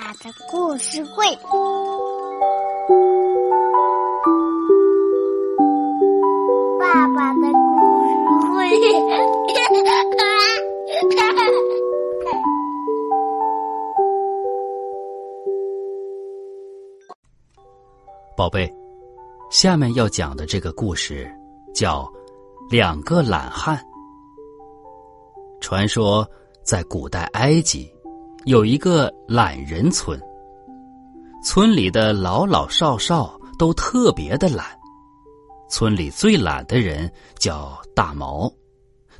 爸的故事会，爸爸的故事会，宝贝，下面要讲的这个故事叫《两个懒汉》。传说在古代埃及。有一个懒人村，村里的老老少少都特别的懒。村里最懒的人叫大毛，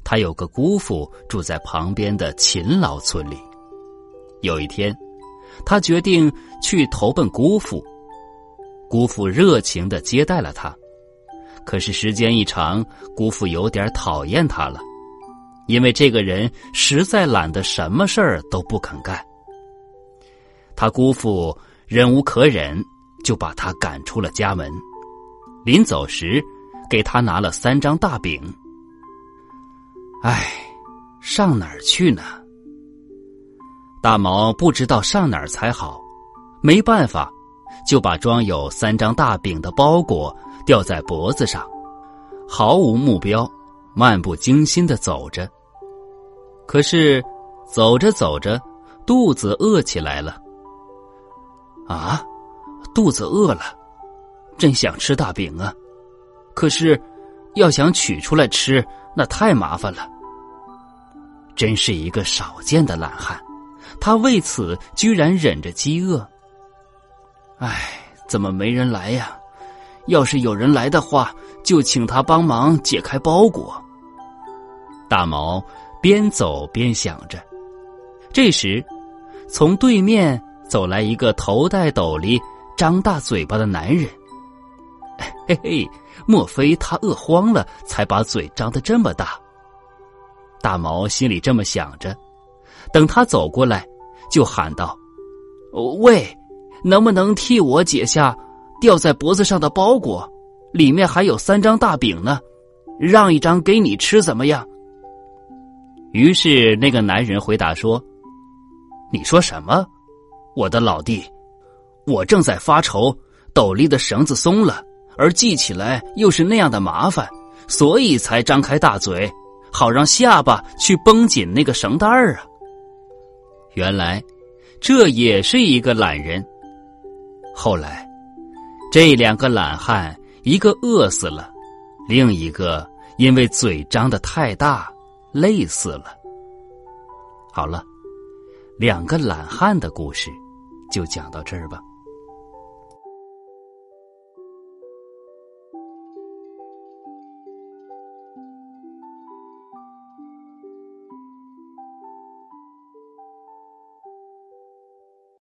他有个姑父住在旁边的勤劳村里。有一天，他决定去投奔姑父。姑父热情的接待了他，可是时间一长，姑父有点讨厌他了。因为这个人实在懒得什么事儿都不肯干，他姑父忍无可忍，就把他赶出了家门。临走时，给他拿了三张大饼。唉，上哪儿去呢？大毛不知道上哪儿才好，没办法，就把装有三张大饼的包裹吊在脖子上，毫无目标，漫不经心的走着。可是，走着走着，肚子饿起来了。啊，肚子饿了，真想吃大饼啊！可是，要想取出来吃，那太麻烦了。真是一个少见的懒汉，他为此居然忍着饥饿。唉，怎么没人来呀？要是有人来的话，就请他帮忙解开包裹。大毛。边走边想着，这时，从对面走来一个头戴斗笠、张大嘴巴的男人。嘿嘿，莫非他饿慌了，才把嘴张得这么大？大毛心里这么想着，等他走过来，就喊道：“喂，能不能替我解下吊在脖子上的包裹？里面还有三张大饼呢，让一张给你吃，怎么样？”于是那个男人回答说：“你说什么，我的老弟？我正在发愁，斗笠的绳子松了，而系起来又是那样的麻烦，所以才张开大嘴，好让下巴去绷紧那个绳带儿啊。原来，这也是一个懒人。后来，这两个懒汉，一个饿死了，另一个因为嘴张的太大。”累死了。好了，两个懒汉的故事就讲到这儿吧。